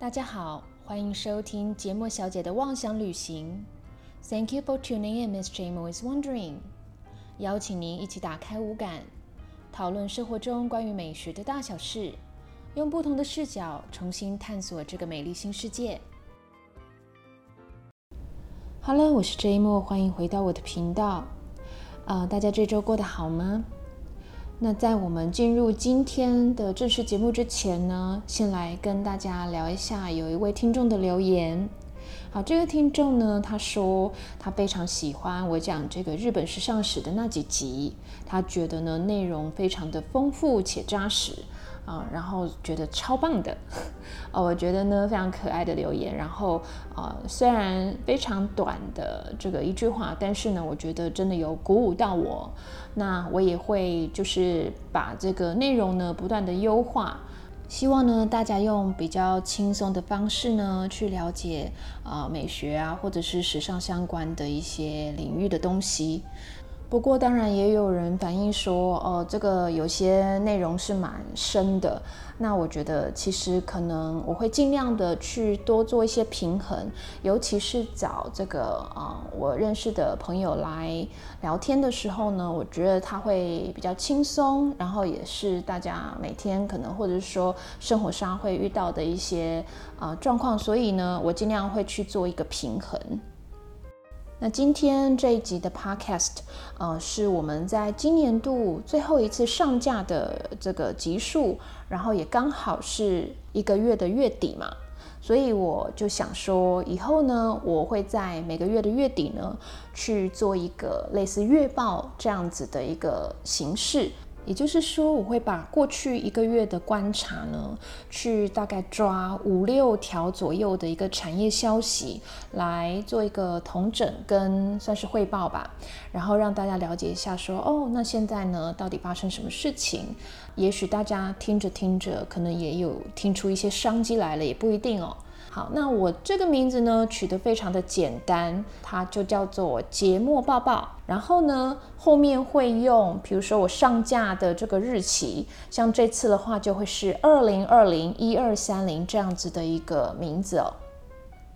大家好，欢迎收听节目小姐的妄想旅行。Thank you for tuning in, Miss Jane is wondering。邀请您一起打开五感，讨论生活中关于美学的大小事，用不同的视角重新探索这个美丽新世界。Hello，我是 Jane，欢迎回到我的频道。啊，大家这周过得好吗？那在我们进入今天的正式节目之前呢，先来跟大家聊一下有一位听众的留言。好，这个听众呢，他说他非常喜欢我讲这个日本时尚史的那几集，他觉得呢内容非常的丰富且扎实。啊，然后觉得超棒的，哦，我觉得呢非常可爱的留言，然后啊，虽然非常短的这个一句话，但是呢，我觉得真的有鼓舞到我，那我也会就是把这个内容呢不断的优化，希望呢大家用比较轻松的方式呢去了解啊美学啊或者是时尚相关的一些领域的东西。不过，当然也有人反映说，哦，这个有些内容是蛮深的。那我觉得，其实可能我会尽量的去多做一些平衡，尤其是找这个啊我认识的朋友来聊天的时候呢，我觉得他会比较轻松，然后也是大家每天可能或者是说生活上会遇到的一些啊状况，所以呢，我尽量会去做一个平衡。那今天这一集的 Podcast，呃，是我们在今年度最后一次上架的这个集数，然后也刚好是一个月的月底嘛，所以我就想说，以后呢，我会在每个月的月底呢，去做一个类似月报这样子的一个形式。也就是说，我会把过去一个月的观察呢，去大概抓五六条左右的一个产业消息来做一个统整跟算是汇报吧，然后让大家了解一下，说哦，那现在呢到底发生什么事情？也许大家听着听着，可能也有听出一些商机来了，也不一定哦。好，那我这个名字呢取得非常的简单，它就叫做节末报报。然后呢，后面会用，比如说我上架的这个日期，像这次的话就会是二零二零一二三零这样子的一个名字哦。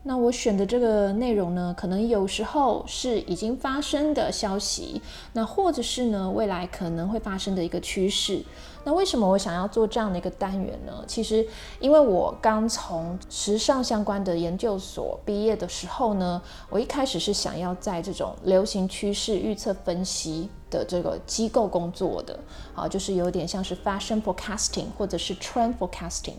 那我选的这个内容呢，可能有时候是已经发生的消息，那或者是呢未来可能会发生的一个趋势。那为什么我想要做这样的一个单元呢？其实，因为我刚从时尚相关的研究所毕业的时候呢，我一开始是想要在这种流行趋势预测分析的这个机构工作的，啊，就是有点像是 fashion forecasting 或者是 trend forecasting。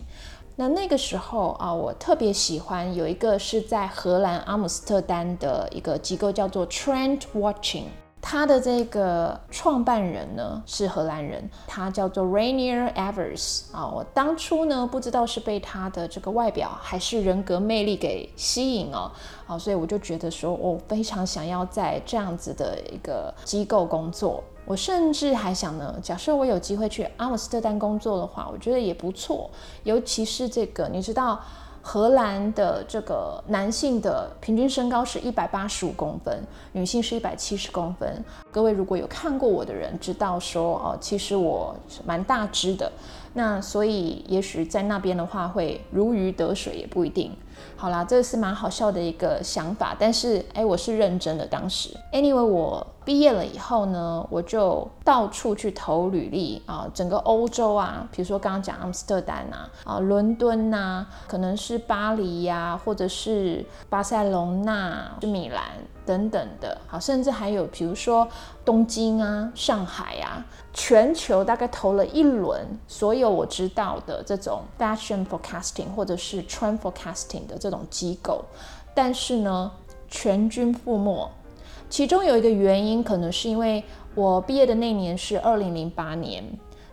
那那个时候啊，我特别喜欢有一个是在荷兰阿姆斯特丹的一个机构，叫做 Trend Watching。他的这个创办人呢是荷兰人，他叫做 Rainier Evers 啊。我当初呢不知道是被他的这个外表还是人格魅力给吸引哦，啊，所以我就觉得说我非常想要在这样子的一个机构工作。我甚至还想呢，假设我有机会去阿姆斯特丹工作的话，我觉得也不错，尤其是这个你知道。荷兰的这个男性的平均身高是一百八十五公分，女性是一百七十公分。各位如果有看过我的人，知道说哦，其实我蛮大只的。那所以也许在那边的话会如鱼得水也不一定。好啦，这是蛮好笑的一个想法，但是哎，我是认真的。当时，anyway，我毕业了以后呢，我就到处去投履历啊，整个欧洲啊，比如说刚刚讲阿姆斯特丹啊，啊，伦敦呐，可能是巴黎呀，或者是巴塞隆纳、是米兰。等等的，好，甚至还有比如说东京啊、上海啊，全球大概投了一轮，所有我知道的这种 fashion forecasting 或者是 trend forecasting 的这种机构，但是呢，全军覆没。其中有一个原因，可能是因为我毕业的那年是二零零八年。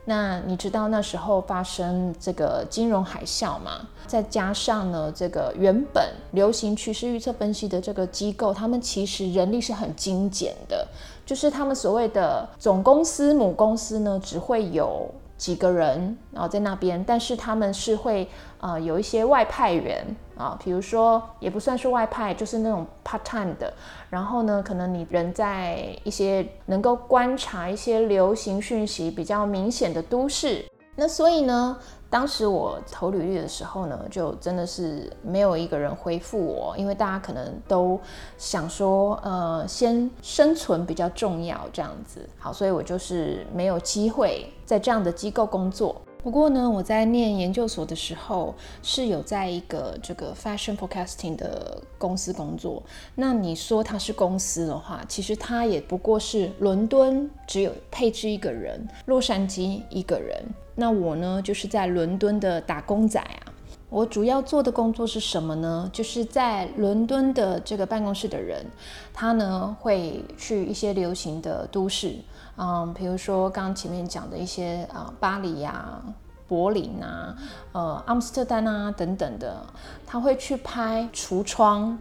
那你知道那时候发生这个金融海啸吗？再加上呢，这个原本流行趋势预测分析的这个机构，他们其实人力是很精简的，就是他们所谓的总公司、母公司呢，只会有。几个人然后在那边，但是他们是会呃有一些外派员啊，比如说也不算是外派，就是那种 part time 的。然后呢，可能你人在一些能够观察一些流行讯息比较明显的都市，那所以呢，当时我投履历的时候呢，就真的是没有一个人回复我，因为大家可能都想说，呃，先生存比较重要这样子。好，所以我就是没有机会在这样的机构工作。不过呢，我在念研究所的时候是有在一个这个 fashion forecasting 的公司工作。那你说它是公司的话，其实它也不过是伦敦只有配置一个人，洛杉矶一个人。那我呢，就是在伦敦的打工仔啊。我主要做的工作是什么呢？就是在伦敦的这个办公室的人，他呢会去一些流行的都市，嗯，比如说刚刚前面讲的一些啊，巴黎呀、柏林啊、呃，阿姆斯特丹啊等等的，他会去拍橱窗，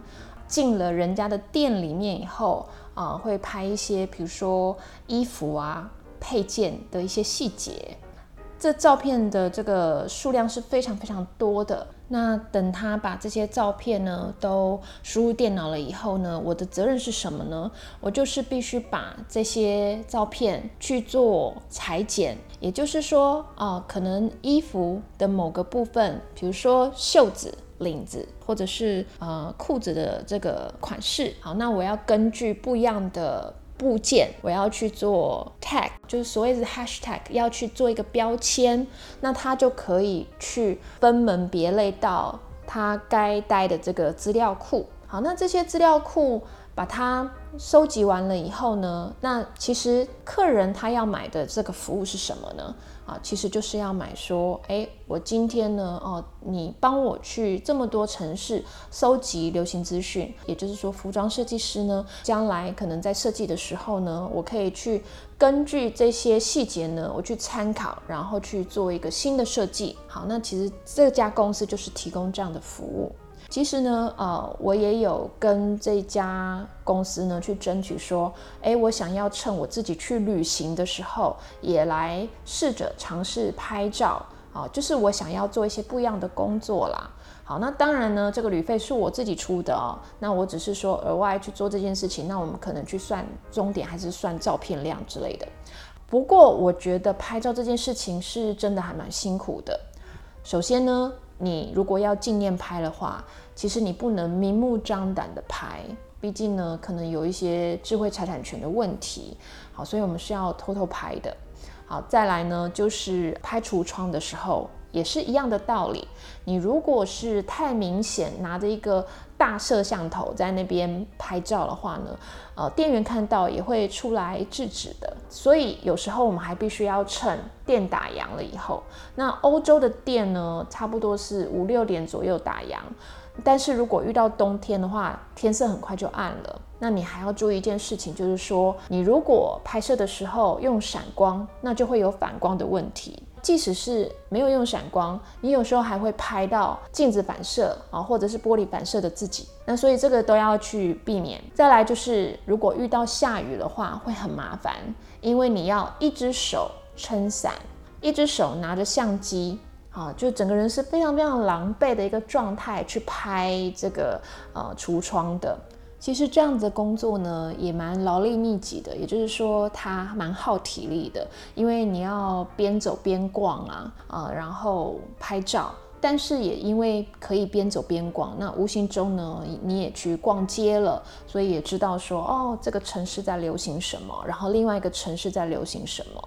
进了人家的店里面以后啊，会拍一些比如说衣服啊、配件的一些细节。这照片的这个数量是非常非常多的。那等他把这些照片呢都输入电脑了以后呢，我的责任是什么呢？我就是必须把这些照片去做裁剪，也就是说，啊，可能衣服的某个部分，比如说袖子、领子，或者是呃裤子的这个款式，好，那我要根据不一样的。物件我要去做 tag，就是所谓的 hashtag，要去做一个标签，那它就可以去分门别类到它该待的这个资料库。好，那这些资料库把它收集完了以后呢，那其实客人他要买的这个服务是什么呢？啊，其实就是要买说，哎，我今天呢，哦，你帮我去这么多城市收集流行资讯，也就是说，服装设计师呢，将来可能在设计的时候呢，我可以去根据这些细节呢，我去参考，然后去做一个新的设计。好，那其实这家公司就是提供这样的服务。其实呢，呃，我也有跟这家公司呢去争取说，哎，我想要趁我自己去旅行的时候，也来试着尝试拍照，啊，就是我想要做一些不一样的工作啦。好，那当然呢，这个旅费是我自己出的哦，那我只是说额外去做这件事情，那我们可能去算终点还是算照片量之类的。不过我觉得拍照这件事情是真的还蛮辛苦的。首先呢，你如果要纪念拍的话，其实你不能明目张胆的拍，毕竟呢，可能有一些智慧财产权的问题。好，所以我们是要偷偷拍的。好，再来呢，就是拍橱窗的时候，也是一样的道理。你如果是太明显拿着一个大摄像头在那边拍照的话呢，呃，店员看到也会出来制止的。所以有时候我们还必须要趁店打烊了以后。那欧洲的店呢，差不多是五六点左右打烊。但是如果遇到冬天的话，天色很快就暗了。那你还要注意一件事情，就是说，你如果拍摄的时候用闪光，那就会有反光的问题。即使是没有用闪光，你有时候还会拍到镜子反射啊，或者是玻璃反射的自己。那所以这个都要去避免。再来就是，如果遇到下雨的话，会很麻烦，因为你要一只手撑伞，一只手拿着相机。啊，就整个人是非常非常狼狈的一个状态去拍这个呃橱窗的。其实这样子的工作呢，也蛮劳力密集的，也就是说它蛮耗体力的，因为你要边走边逛啊，呃，然后拍照。但是也因为可以边走边逛，那无形中呢，你也去逛街了，所以也知道说，哦，这个城市在流行什么，然后另外一个城市在流行什么。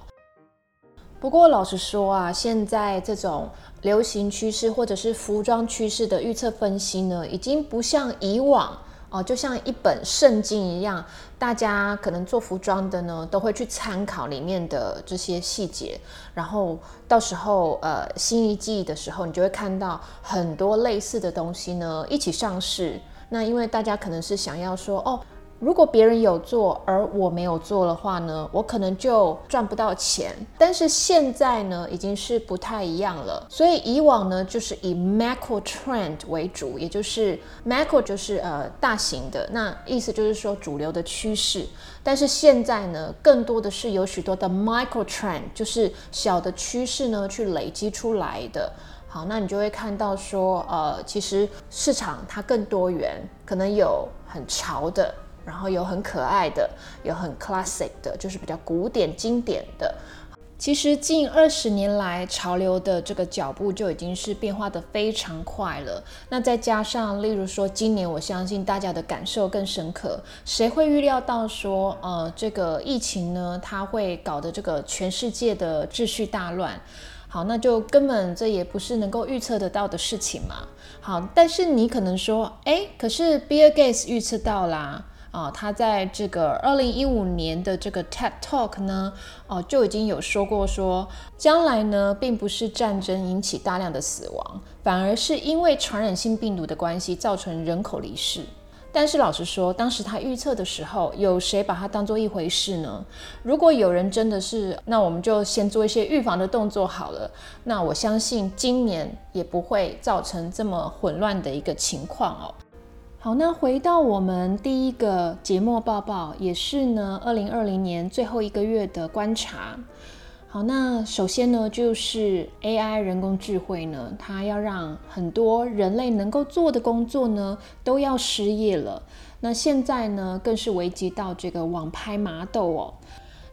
不过老实说啊，现在这种流行趋势或者是服装趋势的预测分析呢，已经不像以往哦，就像一本圣经一样，大家可能做服装的呢，都会去参考里面的这些细节，然后到时候呃新一季的时候，你就会看到很多类似的东西呢一起上市。那因为大家可能是想要说哦。如果别人有做而我没有做的话呢，我可能就赚不到钱。但是现在呢，已经是不太一样了。所以以往呢，就是以 macro trend 为主，也就是 macro 就是呃大型的，那意思就是说主流的趋势。但是现在呢，更多的是有许多的 micro trend，就是小的趋势呢去累积出来的。好，那你就会看到说，呃，其实市场它更多元，可能有很潮的。然后有很可爱的，有很 classic 的，就是比较古典经典的。其实近二十年来，潮流的这个脚步就已经是变化的非常快了。那再加上，例如说今年，我相信大家的感受更深刻。谁会预料到说，呃，这个疫情呢，它会搞得这个全世界的秩序大乱？好，那就根本这也不是能够预测得到的事情嘛。好，但是你可能说，哎，可是 Bill Gates 预测到啦。啊，他在这个二零一五年的这个 TED Talk 呢，哦，就已经有说过，说将来呢，并不是战争引起大量的死亡，反而是因为传染性病毒的关系造成人口离世。但是老实说，当时他预测的时候，有谁把它当做一回事呢？如果有人真的是，那我们就先做一些预防的动作好了。那我相信今年也不会造成这么混乱的一个情况哦。好，那回到我们第一个节目报报，也是呢，二零二零年最后一个月的观察。好，那首先呢，就是 AI 人工智慧呢，它要让很多人类能够做的工作呢，都要失业了。那现在呢，更是危及到这个网拍麻豆哦。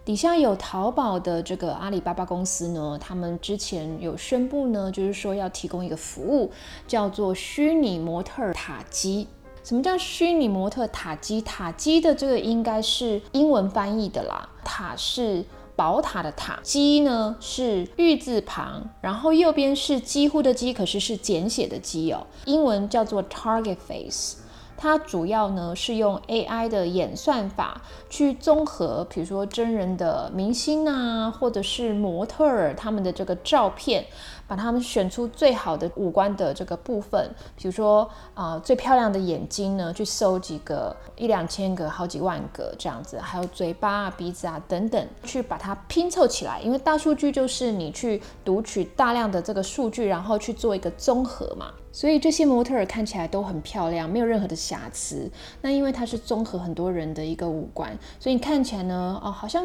底下有淘宝的这个阿里巴巴公司呢，他们之前有宣布呢，就是说要提供一个服务，叫做虚拟模特塔机。什么叫虚拟模特塔基？塔基的这个应该是英文翻译的啦。塔是宝塔的塔，基呢是玉字旁，然后右边是几乎的几，可是是简写的基哦。英文叫做 Target Face。它主要呢是用 AI 的演算法去综合，比如说真人的明星啊，或者是模特儿他们的这个照片。把他们选出最好的五官的这个部分，比如说啊最漂亮的眼睛呢，去搜几个一两千个、好几万个这样子，还有嘴巴啊、鼻子啊等等，去把它拼凑起来。因为大数据就是你去读取大量的这个数据，然后去做一个综合嘛。所以这些模特儿看起来都很漂亮，没有任何的瑕疵。那因为它是综合很多人的一个五官，所以你看起来呢，哦好像。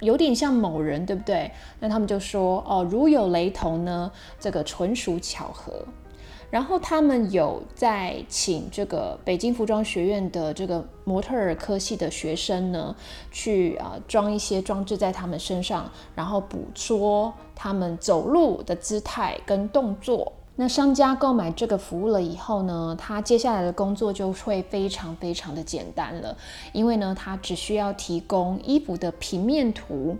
有点像某人，对不对？那他们就说哦，如有雷同呢，这个纯属巧合。然后他们有在请这个北京服装学院的这个模特儿科系的学生呢，去啊装一些装置在他们身上，然后捕捉他们走路的姿态跟动作。那商家购买这个服务了以后呢，他接下来的工作就会非常非常的简单了，因为呢，他只需要提供衣服的平面图，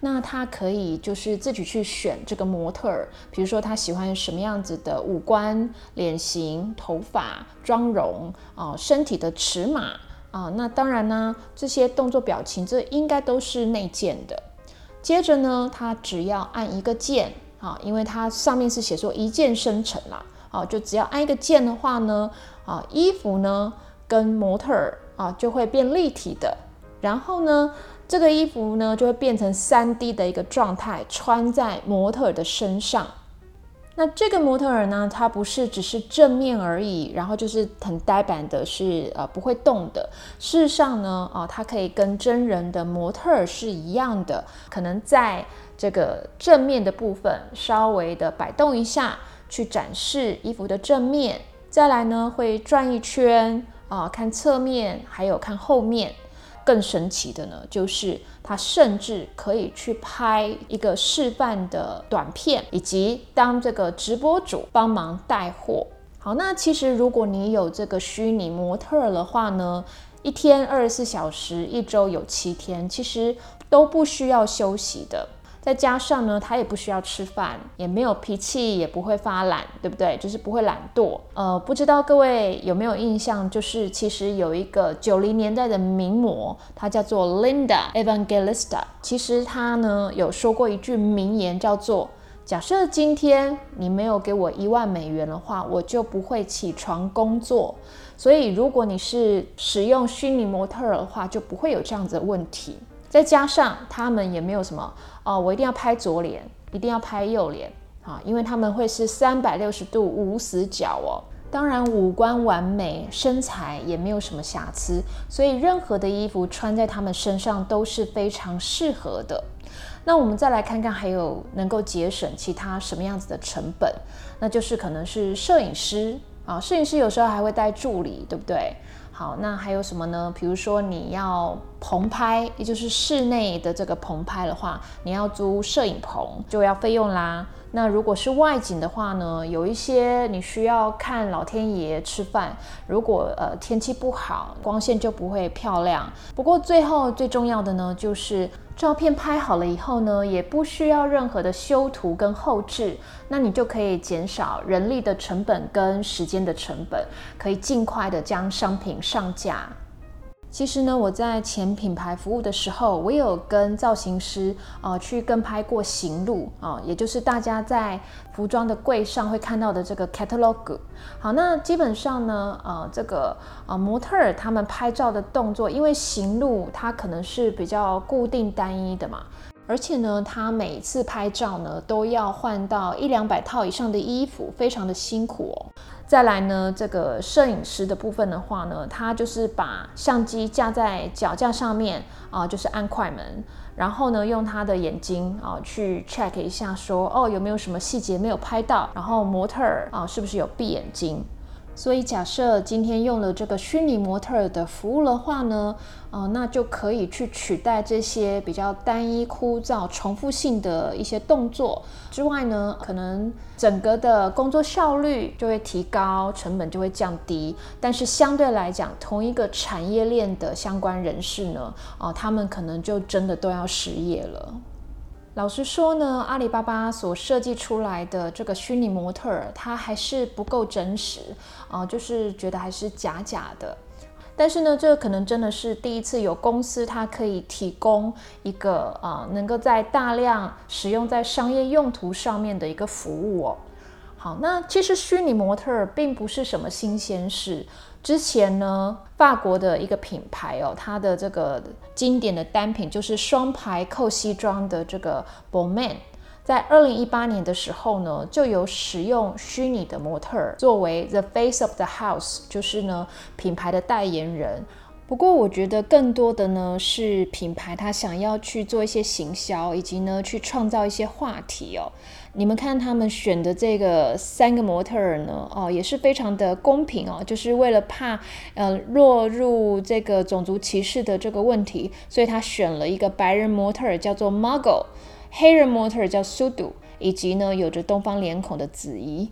那他可以就是自己去选这个模特儿，比如说他喜欢什么样子的五官、脸型、头发、妆容啊、身体的尺码啊，那当然呢，这些动作表情这应该都是内建的。接着呢，他只要按一个键。啊，因为它上面是写说一键生成啦，啊，就只要按一个键的话呢，啊，衣服呢跟模特儿啊就会变立体的，然后呢，这个衣服呢就会变成三 D 的一个状态，穿在模特儿的身上。那这个模特儿呢，它不是只是正面而已，然后就是很呆板的，是呃不会动的。事实上呢，啊，它可以跟真人的模特儿是一样的，可能在这个正面的部分稍微的摆动一下，去展示衣服的正面。再来呢，会转一圈啊，看侧面，还有看后面。更神奇的呢，就是它甚至可以去拍一个示范的短片，以及当这个直播主帮忙带货。好，那其实如果你有这个虚拟模特的话呢，一天二十四小时，一周有七天，其实都不需要休息的。再加上呢，他也不需要吃饭，也没有脾气，也不会发懒，对不对？就是不会懒惰。呃，不知道各位有没有印象，就是其实有一个九零年代的名模，她叫做 Linda Evangelista。其实她呢有说过一句名言，叫做：假设今天你没有给我一万美元的话，我就不会起床工作。所以如果你是使用虚拟模特儿的话，就不会有这样子的问题。再加上他们也没有什么哦，我一定要拍左脸，一定要拍右脸啊，因为他们会是三百六十度无死角哦。当然五官完美，身材也没有什么瑕疵，所以任何的衣服穿在他们身上都是非常适合的。那我们再来看看还有能够节省其他什么样子的成本，那就是可能是摄影师啊，摄影师有时候还会带助理，对不对？好，那还有什么呢？比如说你要棚拍，也就是室内的这个棚拍的话，你要租摄影棚就要费用啦。那如果是外景的话呢，有一些你需要看老天爷吃饭，如果呃天气不好，光线就不会漂亮。不过最后最重要的呢，就是照片拍好了以后呢，也不需要任何的修图跟后置，那你就可以减少人力的成本跟时间的成本，可以尽快的将商品上架。其实呢，我在前品牌服务的时候，我有跟造型师啊去跟拍过行路啊，也就是大家在服装的柜上会看到的这个 catalog。好，那基本上呢，呃，这个呃模特儿他们拍照的动作，因为行路它可能是比较固定单一的嘛，而且呢，他每次拍照呢都要换到一两百套以上的衣服，非常的辛苦哦。再来呢，这个摄影师的部分的话呢，他就是把相机架在脚架上面啊，就是按快门，然后呢，用他的眼睛啊去 check 一下，说哦有没有什么细节没有拍到，然后模特儿啊是不是有闭眼睛。所以假设今天用了这个虚拟模特的服务的话呢，呃，那就可以去取代这些比较单一、枯燥、重复性的一些动作之外呢，可能整个的工作效率就会提高，成本就会降低。但是相对来讲，同一个产业链的相关人士呢，啊，他们可能就真的都要失业了。老实说呢，阿里巴巴所设计出来的这个虚拟模特儿，它还是不够真实啊，就是觉得还是假假的。但是呢，这可能真的是第一次有公司它可以提供一个啊，能够在大量使用在商业用途上面的一个服务哦。好，那其实虚拟模特儿并不是什么新鲜事。之前呢，法国的一个品牌哦，它的这个经典的单品就是双排扣西装的这个 b o m a n 在二零一八年的时候呢，就有使用虚拟的模特作为 the face of the house，就是呢品牌的代言人。不过我觉得更多的呢是品牌它想要去做一些行销，以及呢去创造一些话题哦。你们看他们选的这个三个模特儿呢，哦，也是非常的公平哦，就是为了怕呃落入这个种族歧视的这个问题，所以他选了一个白人模特儿叫做 Margot，黑人模特儿叫 Sudu，以及呢有着东方脸孔的子怡。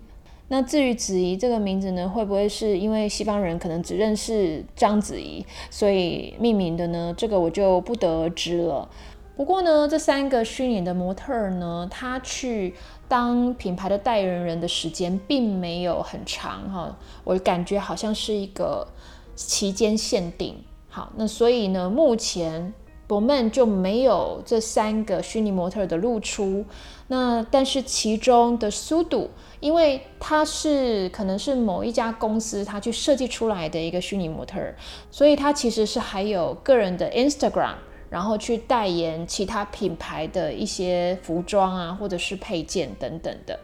那至于子怡这个名字呢，会不会是因为西方人可能只认识章子怡，所以命名的呢？这个我就不得而知了。不过呢，这三个虚拟的模特儿呢，他去当品牌的代言人的时间并没有很长哈，我感觉好像是一个期间限定。好，那所以呢，目前博曼就没有这三个虚拟模特儿的露出。那但是其中的速度，因为它是可能是某一家公司它去设计出来的一个虚拟模特儿，所以它其实是还有个人的 Instagram。然后去代言其他品牌的一些服装啊，或者是配件等等的。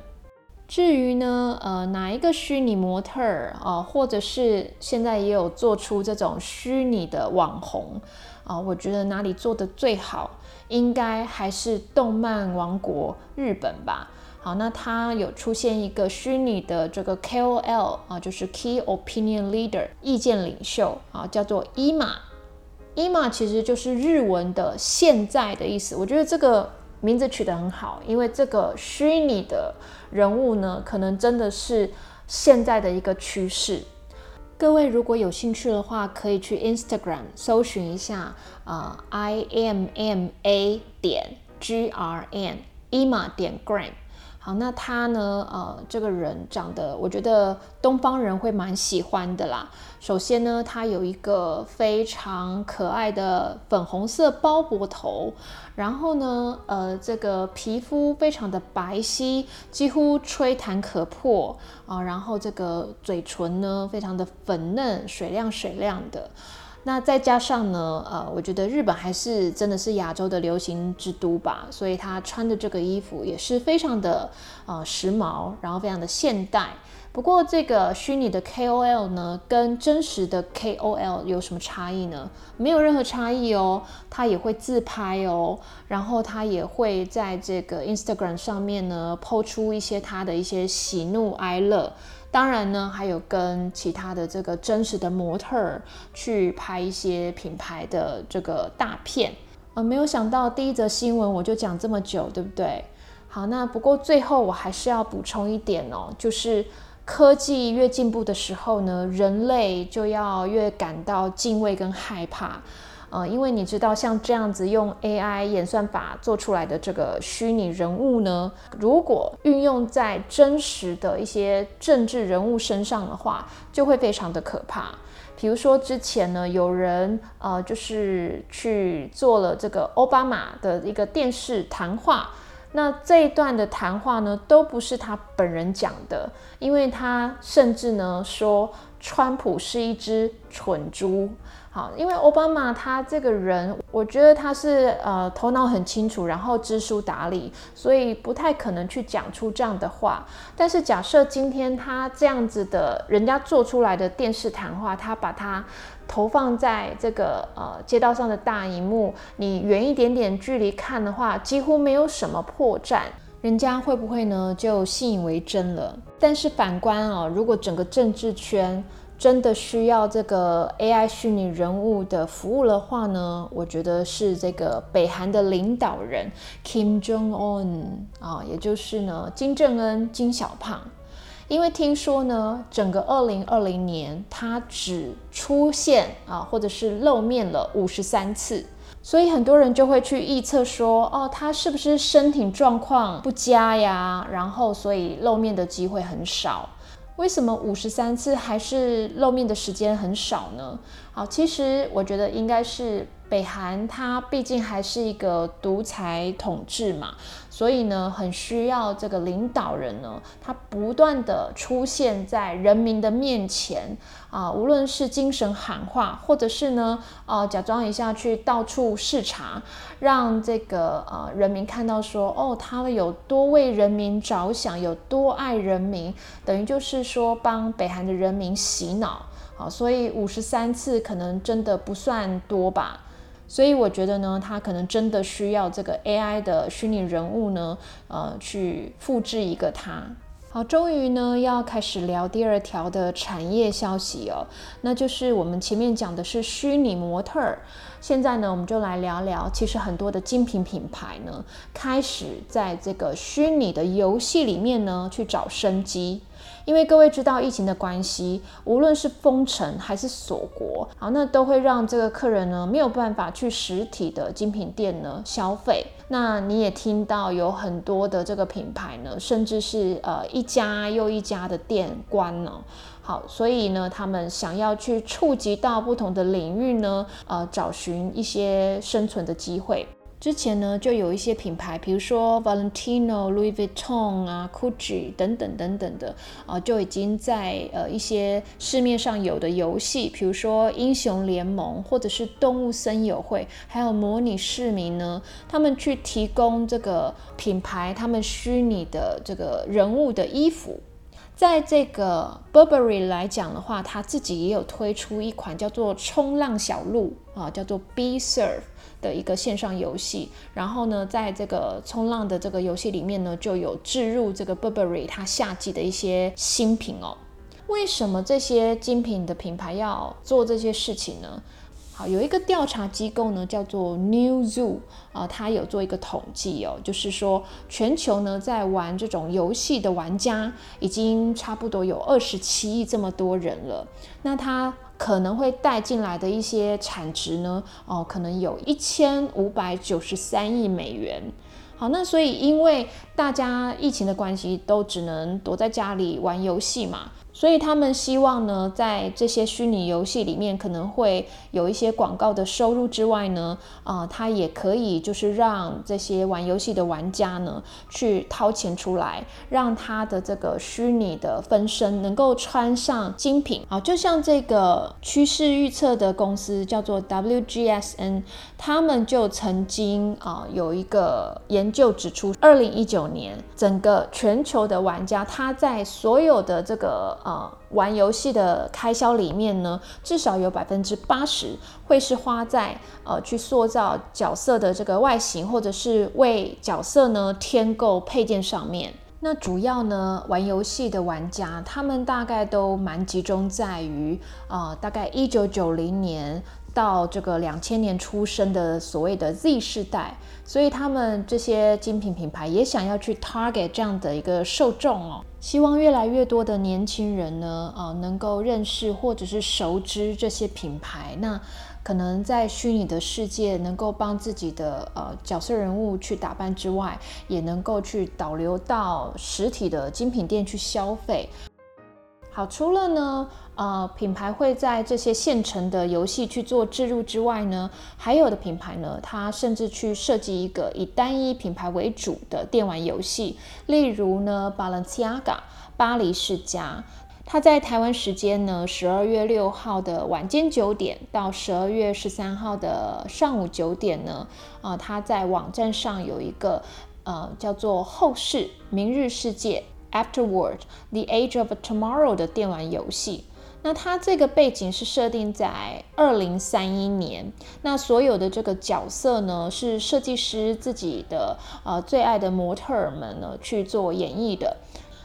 至于呢，呃，哪一个虚拟模特儿啊，或者是现在也有做出这种虚拟的网红啊，我觉得哪里做的最好，应该还是动漫王国日本吧。好，那它有出现一个虚拟的这个 KOL 啊，就是 Key Opinion Leader 意见领袖啊，叫做伊玛。伊玛其实就是日文的现在的意思，我觉得这个名字取得很好，因为这个虚拟的人物呢，可能真的是现在的一个趋势。各位如果有兴趣的话，可以去 Instagram 搜寻一下啊，I M M A 点 G R N 伊玛点 Gram。好，那他呢？呃，这个人长得，我觉得东方人会蛮喜欢的啦。首先呢，他有一个非常可爱的粉红色包脖头，然后呢，呃，这个皮肤非常的白皙，几乎吹弹可破啊。然后这个嘴唇呢，非常的粉嫩，水亮水亮的。那再加上呢，呃，我觉得日本还是真的是亚洲的流行之都吧，所以他穿的这个衣服也是非常的呃时髦，然后非常的现代。不过这个虚拟的 KOL 呢，跟真实的 KOL 有什么差异呢？没有任何差异哦，他也会自拍哦，然后他也会在这个 Instagram 上面呢，抛出一些他的一些喜怒哀乐。当然呢，还有跟其他的这个真实的模特去拍一些品牌的这个大片。呃，没有想到第一则新闻我就讲这么久，对不对？好，那不过最后我还是要补充一点哦，就是科技越进步的时候呢，人类就要越感到敬畏跟害怕。呃，因为你知道，像这样子用 AI 演算法做出来的这个虚拟人物呢，如果运用在真实的一些政治人物身上的话，就会非常的可怕。比如说之前呢，有人呃，就是去做了这个奥巴马的一个电视谈话，那这一段的谈话呢，都不是他本人讲的，因为他甚至呢说川普是一只蠢猪。好，因为奥巴马他这个人，我觉得他是呃头脑很清楚，然后知书达理，所以不太可能去讲出这样的话。但是假设今天他这样子的人家做出来的电视谈话，他把它投放在这个呃街道上的大荧幕，你远一点点距离看的话，几乎没有什么破绽，人家会不会呢就信以为真了？但是反观啊，如果整个政治圈，真的需要这个 AI 虚拟人物的服务的话呢，我觉得是这个北韩的领导人 Kim Jong Un 啊，也就是呢金正恩金小胖，因为听说呢，整个二零二零年他只出现啊或者是露面了五十三次，所以很多人就会去预测说，哦，他是不是身体状况不佳呀？然后所以露面的机会很少。为什么五十三次还是露面的时间很少呢？好，其实我觉得应该是。北韩它毕竟还是一个独裁统治嘛，所以呢，很需要这个领导人呢，他不断的出现在人民的面前啊，无论是精神喊话，或者是呢，呃，假装一下去到处视察，让这个呃人民看到说，哦，他们有多为人民着想，有多爱人民，等于就是说帮北韩的人民洗脑，好，所以五十三次可能真的不算多吧。所以我觉得呢，他可能真的需要这个 AI 的虚拟人物呢，呃，去复制一个他。好，终于呢要开始聊第二条的产业消息哦，那就是我们前面讲的是虚拟模特儿，现在呢我们就来聊聊，其实很多的精品品牌呢，开始在这个虚拟的游戏里面呢去找生机。因为各位知道疫情的关系，无论是封城还是锁国，好，那都会让这个客人呢没有办法去实体的精品店呢消费。那你也听到有很多的这个品牌呢，甚至是呃一家又一家的店关了。好，所以呢，他们想要去触及到不同的领域呢，呃，找寻一些生存的机会。之前呢，就有一些品牌，比如说 Valentino、Louis Vuitton 啊、Gucci 等等等等的啊，就已经在呃一些市面上有的游戏，比如说英雄联盟或者是动物森友会，还有模拟市民呢，他们去提供这个品牌他们虚拟的这个人物的衣服。在这个 Burberry 来讲的话，他自己也有推出一款叫做冲浪小鹿啊，叫做 Be Surf。的一个线上游戏，然后呢，在这个冲浪的这个游戏里面呢，就有置入这个 Burberry 它夏季的一些新品哦。为什么这些精品的品牌要做这些事情呢？好，有一个调查机构呢，叫做 New Zoo 啊，它有做一个统计哦，就是说全球呢在玩这种游戏的玩家已经差不多有二十七亿这么多人了，那它。可能会带进来的一些产值呢，哦，可能有一千五百九十三亿美元。好，那所以因为大家疫情的关系，都只能躲在家里玩游戏嘛。所以他们希望呢，在这些虚拟游戏里面可能会有一些广告的收入之外呢，啊，它也可以就是让这些玩游戏的玩家呢去掏钱出来，让他的这个虚拟的分身能够穿上精品。啊，就像这个趋势预测的公司叫做 WGSN，他们就曾经啊有一个研究指出，二零一九年整个全球的玩家他在所有的这个呃，玩游戏的开销里面呢，至少有百分之八十会是花在呃去塑造角色的这个外形，或者是为角色呢添购配件上面。那主要呢，玩游戏的玩家，他们大概都蛮集中在于，啊，大概一九九零年到这个两千年出生的所谓的 Z 世代，所以他们这些精品品牌也想要去 target 这样的一个受众哦，希望越来越多的年轻人呢，呃，能够认识或者是熟知这些品牌，那。可能在虚拟的世界能够帮自己的呃角色人物去打扮之外，也能够去导流到实体的精品店去消费。好，除了呢呃品牌会在这些现成的游戏去做置入之外呢，还有的品牌呢，它甚至去设计一个以单一品牌为主的电玩游戏，例如呢 Balenciaga 巴黎世家。它在台湾时间呢，十二月六号的晚间九点到十二月十三号的上午九点呢，啊，它在网站上有一个呃叫做后世明日世界 Afterward the Age of Tomorrow 的电玩游戏。那它这个背景是设定在二零三一年，那所有的这个角色呢，是设计师自己的呃最爱的模特儿们呢去做演绎的。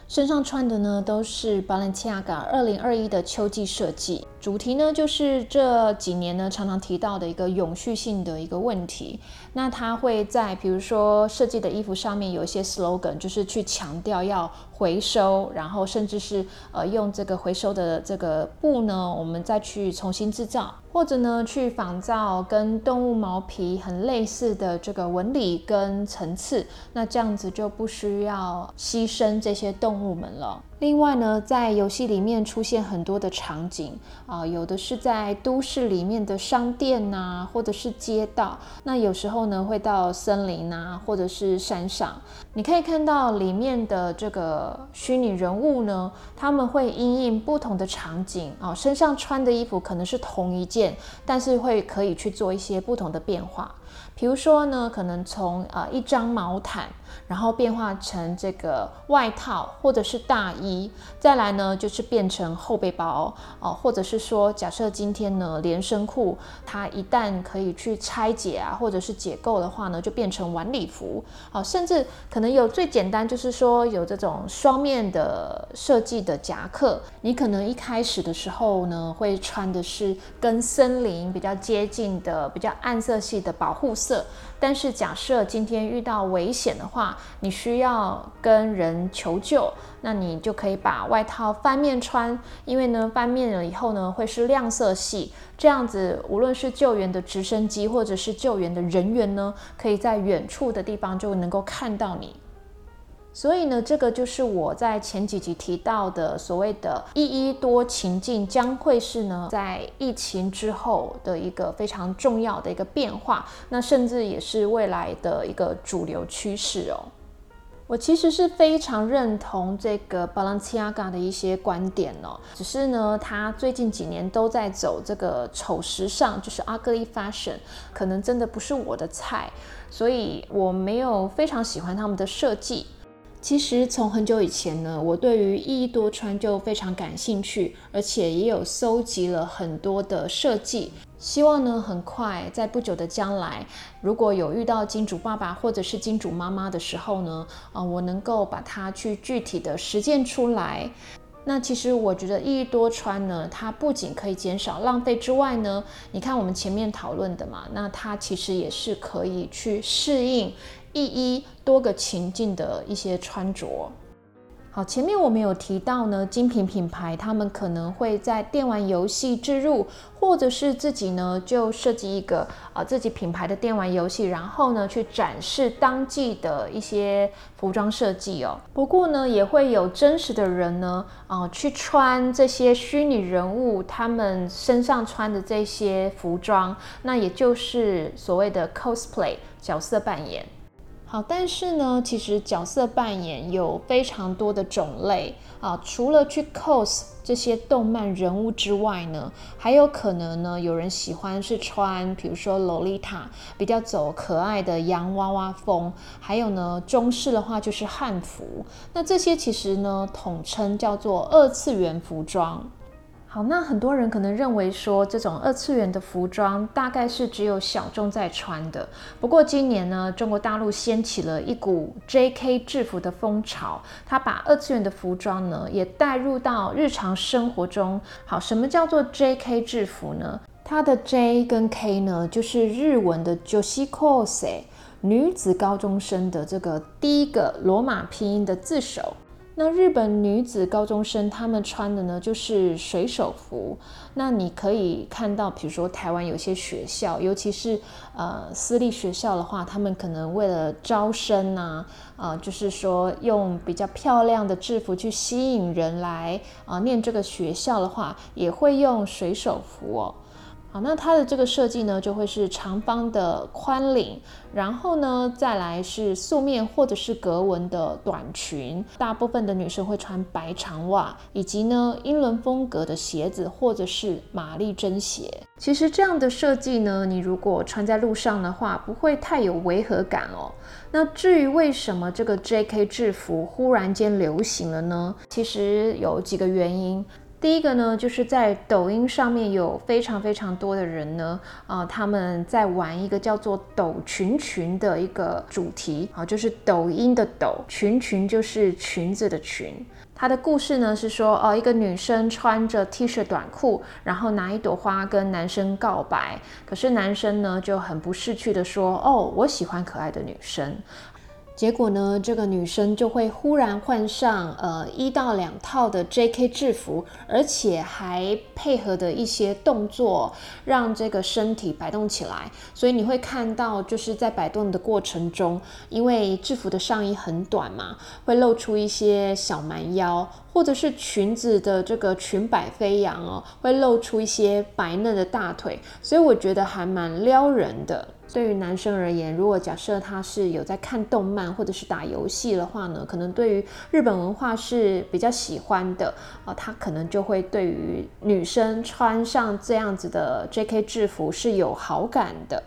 身上穿的呢都是 Balenciaga 二零二一的秋季设计，主题呢就是这几年呢常常提到的一个永续性的一个问题。那它会在比如说设计的衣服上面有一些 slogan，就是去强调要回收，然后甚至是呃用这个回收的这个布呢，我们再去重新制造。或者呢，去仿造跟动物毛皮很类似的这个纹理跟层次，那这样子就不需要牺牲这些动物们了。另外呢，在游戏里面出现很多的场景啊，有的是在都市里面的商店呐，或者是街道。那有时候呢，会到森林啊，或者是山上。你可以看到里面的这个虚拟人物呢，他们会因应不同的场景啊，身上穿的衣服可能是同一件，但是会可以去做一些不同的变化。比如说呢，可能从呃一张毛毯。然后变化成这个外套或者是大衣，再来呢就是变成后背包哦，或者是说假设今天呢连身裤它一旦可以去拆解啊，或者是解构的话呢，就变成晚礼服哦，甚至可能有最简单就是说有这种双面的设计的夹克，你可能一开始的时候呢会穿的是跟森林比较接近的比较暗色系的保护色。但是假设今天遇到危险的话，你需要跟人求救，那你就可以把外套翻面穿，因为呢翻面了以后呢会是亮色系，这样子无论是救援的直升机或者是救援的人员呢，可以在远处的地方就能够看到你。所以呢，这个就是我在前几集提到的所谓的“一一多情境”，将会是呢在疫情之后的一个非常重要的一个变化，那甚至也是未来的一个主流趋势哦。我其实是非常认同这个 Balenciaga 的一些观点哦，只是呢，他最近几年都在走这个丑时尚，就是 ugly fashion，可能真的不是我的菜，所以我没有非常喜欢他们的设计。其实从很久以前呢，我对于一衣多穿就非常感兴趣，而且也有搜集了很多的设计。希望呢，很快在不久的将来，如果有遇到金主爸爸或者是金主妈妈的时候呢，啊，我能够把它去具体的实践出来。那其实我觉得一衣多穿呢，它不仅可以减少浪费之外呢，你看我们前面讨论的嘛，那它其实也是可以去适应。一一多个情境的一些穿着，好，前面我们有提到呢，精品品牌他们可能会在电玩游戏置入，或者是自己呢就设计一个呃自己品牌的电玩游戏，然后呢去展示当季的一些服装设计哦。不过呢，也会有真实的人呢，啊去穿这些虚拟人物他们身上穿的这些服装，那也就是所谓的 cosplay 角色扮演。好，但是呢，其实角色扮演有非常多的种类啊。除了去 cos 这些动漫人物之外呢，还有可能呢，有人喜欢是穿，比如说洛丽塔，比较走可爱的洋娃娃风。还有呢，中式的话就是汉服。那这些其实呢，统称叫做二次元服装。好，那很多人可能认为说这种二次元的服装大概是只有小众在穿的。不过今年呢，中国大陆掀起了一股 J.K. 制服的风潮，它把二次元的服装呢也带入到日常生活中。好，什么叫做 J.K. 制服呢？它的 J 跟 K 呢，就是日文的 j o s i k o s e 女子高中生的这个第一个罗马拼音的字首。那日本女子高中生她们穿的呢，就是水手服。那你可以看到，比如说台湾有些学校，尤其是呃私立学校的话，他们可能为了招生啊，呃，就是说用比较漂亮的制服去吸引人来啊念这个学校的话，也会用水手服哦。好，那它的这个设计呢，就会是长方的宽领，然后呢，再来是素面或者是格纹的短裙。大部分的女生会穿白长袜，以及呢英伦风格的鞋子或者是玛丽珍鞋。其实这样的设计呢，你如果穿在路上的话，不会太有违和感哦。那至于为什么这个 J.K. 制服忽然间流行了呢？其实有几个原因。第一个呢，就是在抖音上面有非常非常多的人呢，啊，他们在玩一个叫做“抖裙裙”的一个主题，啊，就是抖音的抖裙裙，就是裙子的裙。它的故事呢是说，哦，一个女生穿着 T 恤短裤，然后拿一朵花跟男生告白，可是男生呢就很不识趣的说，哦，我喜欢可爱的女生。结果呢，这个女生就会忽然换上呃一到两套的 J.K. 制服，而且还配合的一些动作，让这个身体摆动起来。所以你会看到，就是在摆动的过程中，因为制服的上衣很短嘛，会露出一些小蛮腰，或者是裙子的这个裙摆飞扬哦，会露出一些白嫩的大腿。所以我觉得还蛮撩人的。对于男生而言，如果假设他是有在看动漫或者是打游戏的话呢，可能对于日本文化是比较喜欢的啊，他可能就会对于女生穿上这样子的 J.K. 制服是有好感的。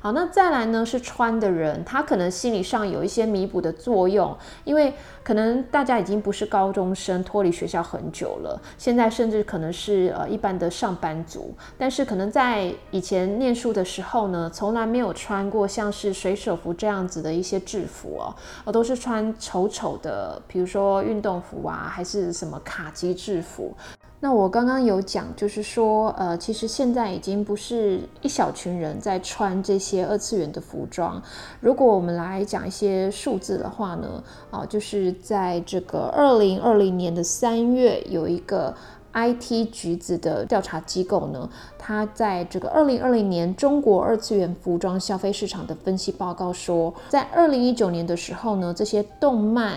好，那再来呢是穿的人，他可能心理上有一些弥补的作用，因为可能大家已经不是高中生，脱离学校很久了，现在甚至可能是呃一般的上班族，但是可能在以前念书的时候呢，从来没有穿过像是水手服这样子的一些制服哦，我都是穿丑丑的，比如说运动服啊，还是什么卡其制服。那我刚刚有讲，就是说，呃，其实现在已经不是一小群人在穿这些二次元的服装。如果我们来讲一些数字的话呢，啊，就是在这个二零二零年的三月，有一个 IT 橘子的调查机构呢，它在这个二零二零年中国二次元服装消费市场的分析报告说，在二零一九年的时候呢，这些动漫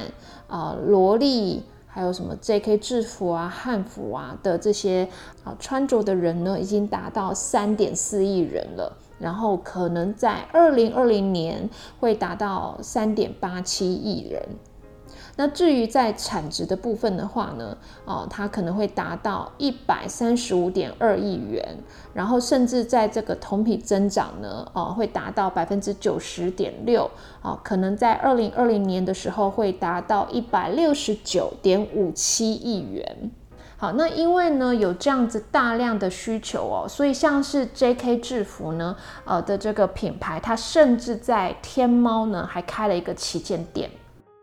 啊，萝莉。还有什么 J.K. 制服啊、汉服啊的这些啊穿着的人呢，已经达到三点四亿人了。然后可能在二零二零年会达到三点八七亿人。那至于在产值的部分的话呢，哦，它可能会达到一百三十五点二亿元，然后甚至在这个同比增长呢，哦，会达到百分之九十点六，哦，可能在二零二零年的时候会达到一百六十九点五七亿元。好，那因为呢有这样子大量的需求哦，所以像是 J.K. 制服呢，呃的这个品牌，它甚至在天猫呢还开了一个旗舰店。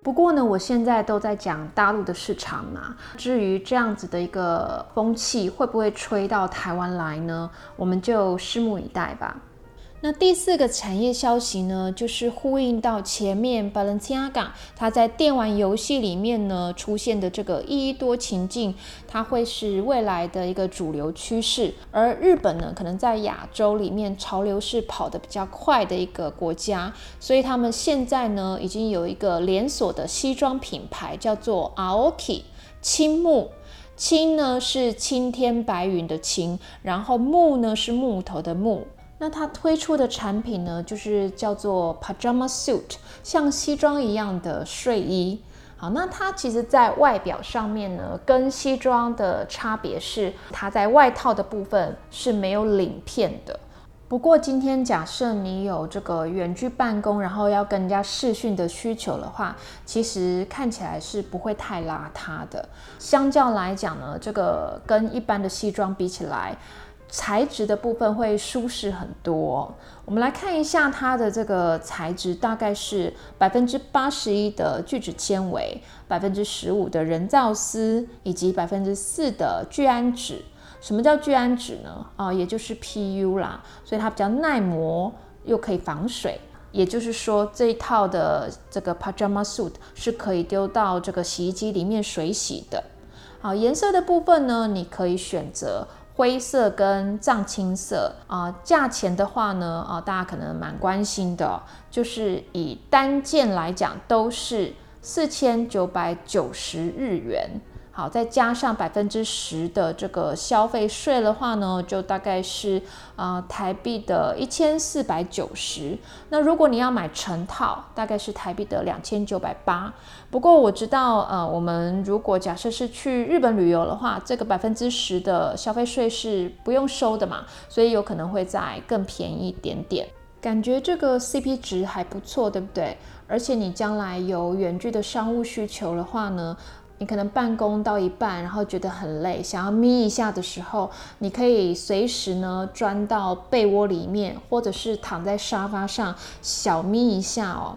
不过呢，我现在都在讲大陆的市场嘛。至于这样子的一个风气会不会吹到台湾来呢？我们就拭目以待吧。那第四个产业消息呢，就是呼应到前面 Balenciaga 它在电玩游戏里面呢出现的这个一多情境，它会是未来的一个主流趋势。而日本呢，可能在亚洲里面潮流是跑得比较快的一个国家，所以他们现在呢已经有一个连锁的西装品牌叫做 Aoki 青木，青呢是青天白云的青，然后木呢是木头的木。那它推出的产品呢，就是叫做 pajama suit，像西装一样的睡衣。好，那它其实在外表上面呢，跟西装的差别是，它在外套的部分是没有领片的。不过今天假设你有这个远距办公，然后要跟人家视讯的需求的话，其实看起来是不会太邋遢的。相较来讲呢，这个跟一般的西装比起来，材质的部分会舒适很多。我们来看一下它的这个材质，大概是百分之八十一的聚酯纤维，百分之十五的人造丝，以及百分之四的聚氨酯。什么叫聚氨酯呢？啊，也就是 PU 啦，所以它比较耐磨，又可以防水。也就是说，这一套的这个 pajama suit 是可以丢到这个洗衣机里面水洗的。好，颜色的部分呢，你可以选择灰色跟藏青色啊。价钱的话呢，啊，大家可能蛮关心的，就是以单件来讲，都是四千九百九十日元。好，再加上百分之十的这个消费税的话呢，就大概是啊台币的一千四百九十。那如果你要买成套，大概是台币的两千九百八。不过我知道，呃，我们如果假设是去日本旅游的话，这个百分之十的消费税是不用收的嘛，所以有可能会再更便宜一点点。感觉这个 CP 值还不错，对不对？而且你将来有远距的商务需求的话呢？你可能办公到一半，然后觉得很累，想要眯一下的时候，你可以随时呢钻到被窝里面，或者是躺在沙发上小眯一下哦。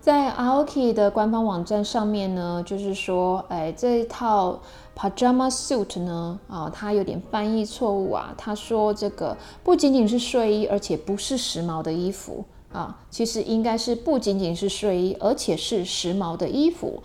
在 Aoki 的官方网站上面呢，就是说，哎，这一套 pajama suit 呢，啊，它有点翻译错误啊。他说这个不仅仅是睡衣，而且不是时髦的衣服啊，其实应该是不仅仅是睡衣，而且是时髦的衣服。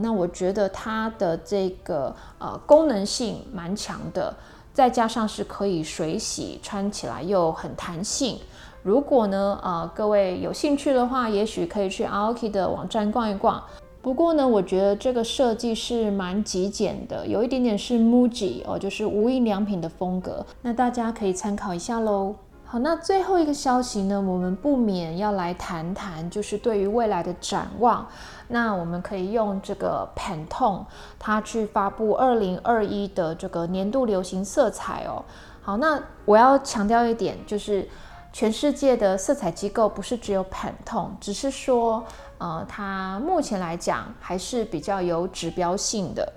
那我觉得它的这个呃功能性蛮强的，再加上是可以水洗，穿起来又很弹性。如果呢，呃，各位有兴趣的话，也许可以去 Aoki 的网站逛一逛。不过呢，我觉得这个设计是蛮极简的，有一点点是 Muji 哦，就是无印良品的风格。那大家可以参考一下喽。好，那最后一个消息呢，我们不免要来谈谈，就是对于未来的展望。那我们可以用这个 Pantone，它去发布二零二一的这个年度流行色彩哦。好，那我要强调一点，就是全世界的色彩机构不是只有 Pantone，只是说，呃，它目前来讲还是比较有指标性的。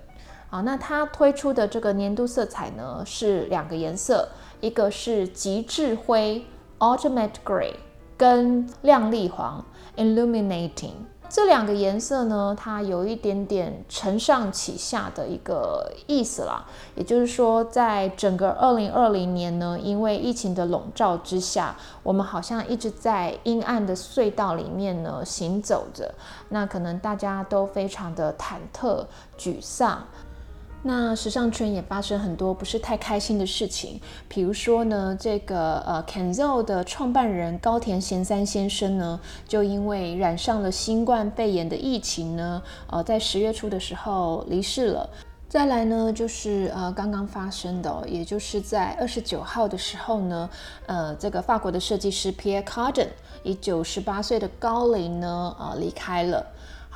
好，那它推出的这个年度色彩呢，是两个颜色。一个是极致灰 （Ultimate Gray） 跟亮丽黄 （Illuminating） 这两个颜色呢，它有一点点承上启下的一个意思啦。也就是说，在整个二零二零年呢，因为疫情的笼罩之下，我们好像一直在阴暗的隧道里面呢行走着。那可能大家都非常的忐忑、沮丧。那时尚圈也发生很多不是太开心的事情，比如说呢，这个呃 Kenzo 的创办人高田贤三先生呢，就因为染上了新冠肺炎的疫情呢，呃，在十月初的时候离世了。再来呢，就是呃刚刚发生的，也就是在二十九号的时候呢，呃，这个法国的设计师 Pierre Cardin 以九十八岁的高龄呢，呃离开了。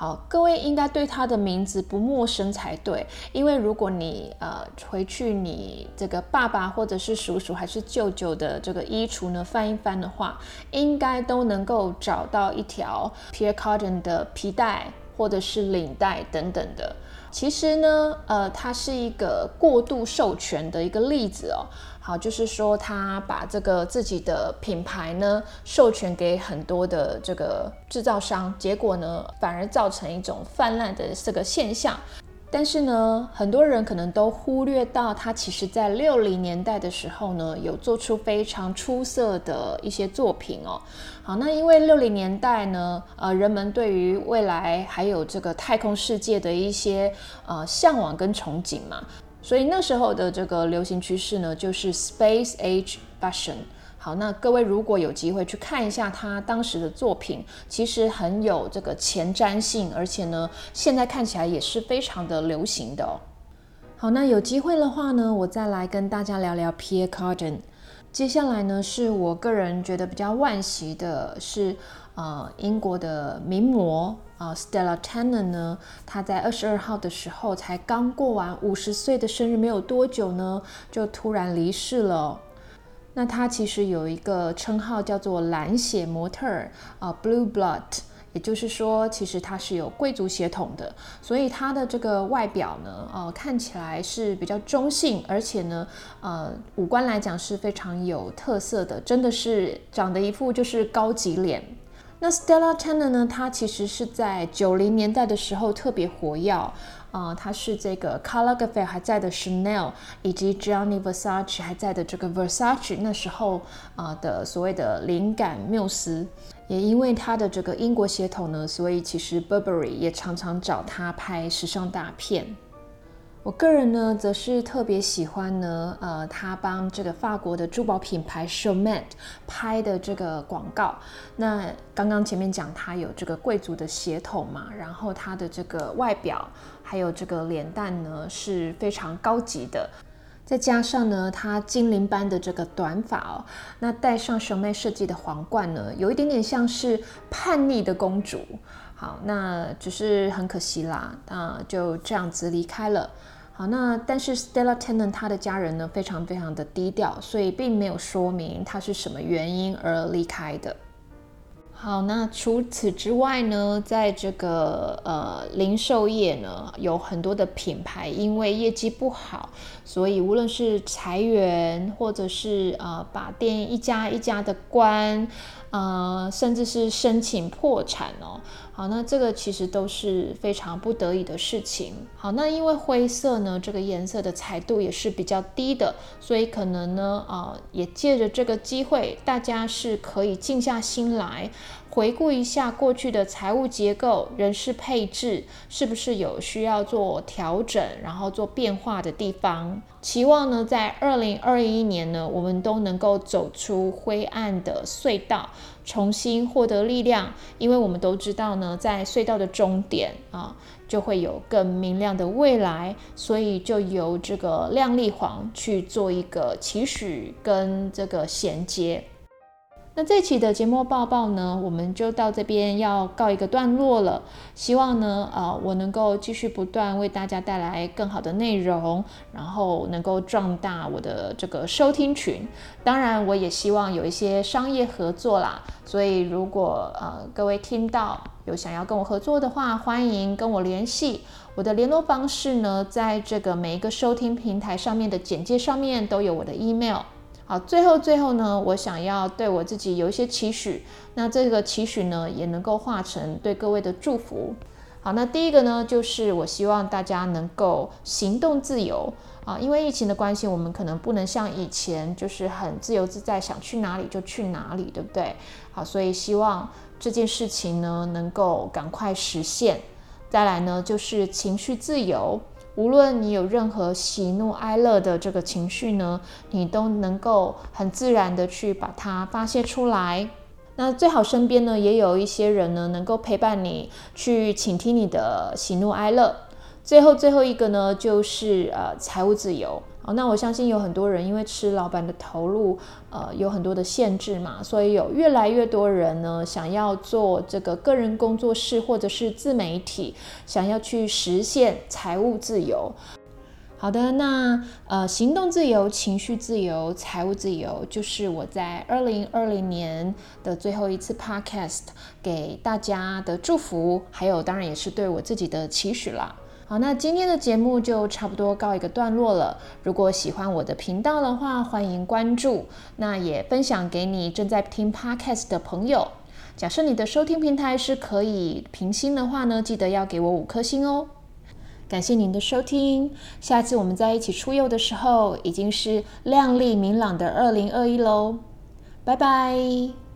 好，各位应该对他的名字不陌生才对，因为如果你呃回去你这个爸爸或者是叔叔还是舅舅的这个衣橱呢翻一翻的话，应该都能够找到一条 Pierre Cardin 的皮带或者是领带等等的。其实呢，呃，它是一个过度授权的一个例子哦。好，就是说他把这个自己的品牌呢授权给很多的这个制造商，结果呢反而造成一种泛滥的这个现象。但是呢，很多人可能都忽略到他其实在六零年代的时候呢有做出非常出色的一些作品哦。好，那因为六零年代呢，呃，人们对于未来还有这个太空世界的一些呃向往跟憧憬嘛。所以那时候的这个流行趋势呢，就是 Space Age Fashion。好，那各位如果有机会去看一下他当时的作品，其实很有这个前瞻性，而且呢，现在看起来也是非常的流行的。好，那有机会的话呢，我再来跟大家聊聊 Pierre Cardin。接下来呢，是我个人觉得比较惋惜的是，呃，英国的名模。啊，Stella Tanner 呢？她在二十二号的时候才刚过完五十岁的生日，没有多久呢，就突然离世了。那她其实有一个称号叫做蓝血模特儿啊，Blue Blood。也就是说，其实它是有贵族血统的，所以它的这个外表呢，呃，看起来是比较中性，而且呢，呃，五官来讲是非常有特色的，真的是长得一副就是高级脸。那 Stella Tanner 呢，它其实是在九零年代的时候特别活跃，啊，它是这个 Karl Lagerfeld 还在的 Chanel，以及 Gianni Versace 还在的这个 Versace 那时候啊的所谓的灵感缪斯。也因为他的这个英国血统呢，所以其实 Burberry 也常常找他拍时尚大片。我个人呢，则是特别喜欢呢，呃，他帮这个法国的珠宝品牌 s h o w m a t 拍的这个广告。那刚刚前面讲他有这个贵族的血统嘛，然后他的这个外表还有这个脸蛋呢是非常高级的。再加上呢，她精灵般的这个短发哦，那戴上熊妹设计的皇冠呢，有一点点像是叛逆的公主。好，那只是很可惜啦，那，就这样子离开了。好，那但是 Stella Tennant 她的家人呢，非常非常的低调，所以并没有说明他是什么原因而离开的。好，那除此之外呢，在这个呃零售业呢，有很多的品牌因为业绩不好，所以无论是裁员，或者是呃把店一家一家的关。呃，甚至是申请破产哦。好，那这个其实都是非常不得已的事情。好，那因为灰色呢，这个颜色的彩度也是比较低的，所以可能呢，啊，也借着这个机会，大家是可以静下心来。回顾一下过去的财务结构、人事配置，是不是有需要做调整，然后做变化的地方？期望呢，在二零二一年呢，我们都能够走出灰暗的隧道，重新获得力量。因为我们都知道呢，在隧道的终点啊，就会有更明亮的未来。所以就由这个亮丽黄去做一个期许跟这个衔接。那这期的节目报报呢，我们就到这边要告一个段落了。希望呢，呃，我能够继续不断为大家带来更好的内容，然后能够壮大我的这个收听群。当然，我也希望有一些商业合作啦。所以，如果呃各位听到有想要跟我合作的话，欢迎跟我联系。我的联络方式呢，在这个每一个收听平台上面的简介上面都有我的 email。好，最后最后呢，我想要对我自己有一些期许，那这个期许呢，也能够化成对各位的祝福。好，那第一个呢，就是我希望大家能够行动自由啊，因为疫情的关系，我们可能不能像以前就是很自由自在，想去哪里就去哪里，对不对？好，所以希望这件事情呢，能够赶快实现。再来呢，就是情绪自由。无论你有任何喜怒哀乐的这个情绪呢，你都能够很自然的去把它发泄出来。那最好身边呢也有一些人呢，能够陪伴你去倾听你的喜怒哀乐。最后最后一个呢，就是呃财务自由。那我相信有很多人因为吃老板的投入，呃，有很多的限制嘛，所以有越来越多人呢想要做这个个人工作室或者是自媒体，想要去实现财务自由。好的，那呃，行动自由、情绪自由、财务自由，就是我在二零二零年的最后一次 podcast 给大家的祝福，还有当然也是对我自己的期许啦。好，那今天的节目就差不多告一个段落了。如果喜欢我的频道的话，欢迎关注，那也分享给你正在听 podcast 的朋友。假设你的收听平台是可以评星的话呢，记得要给我五颗星哦。感谢您的收听，下次我们在一起出游的时候，已经是亮丽明朗的二零二一喽。拜拜。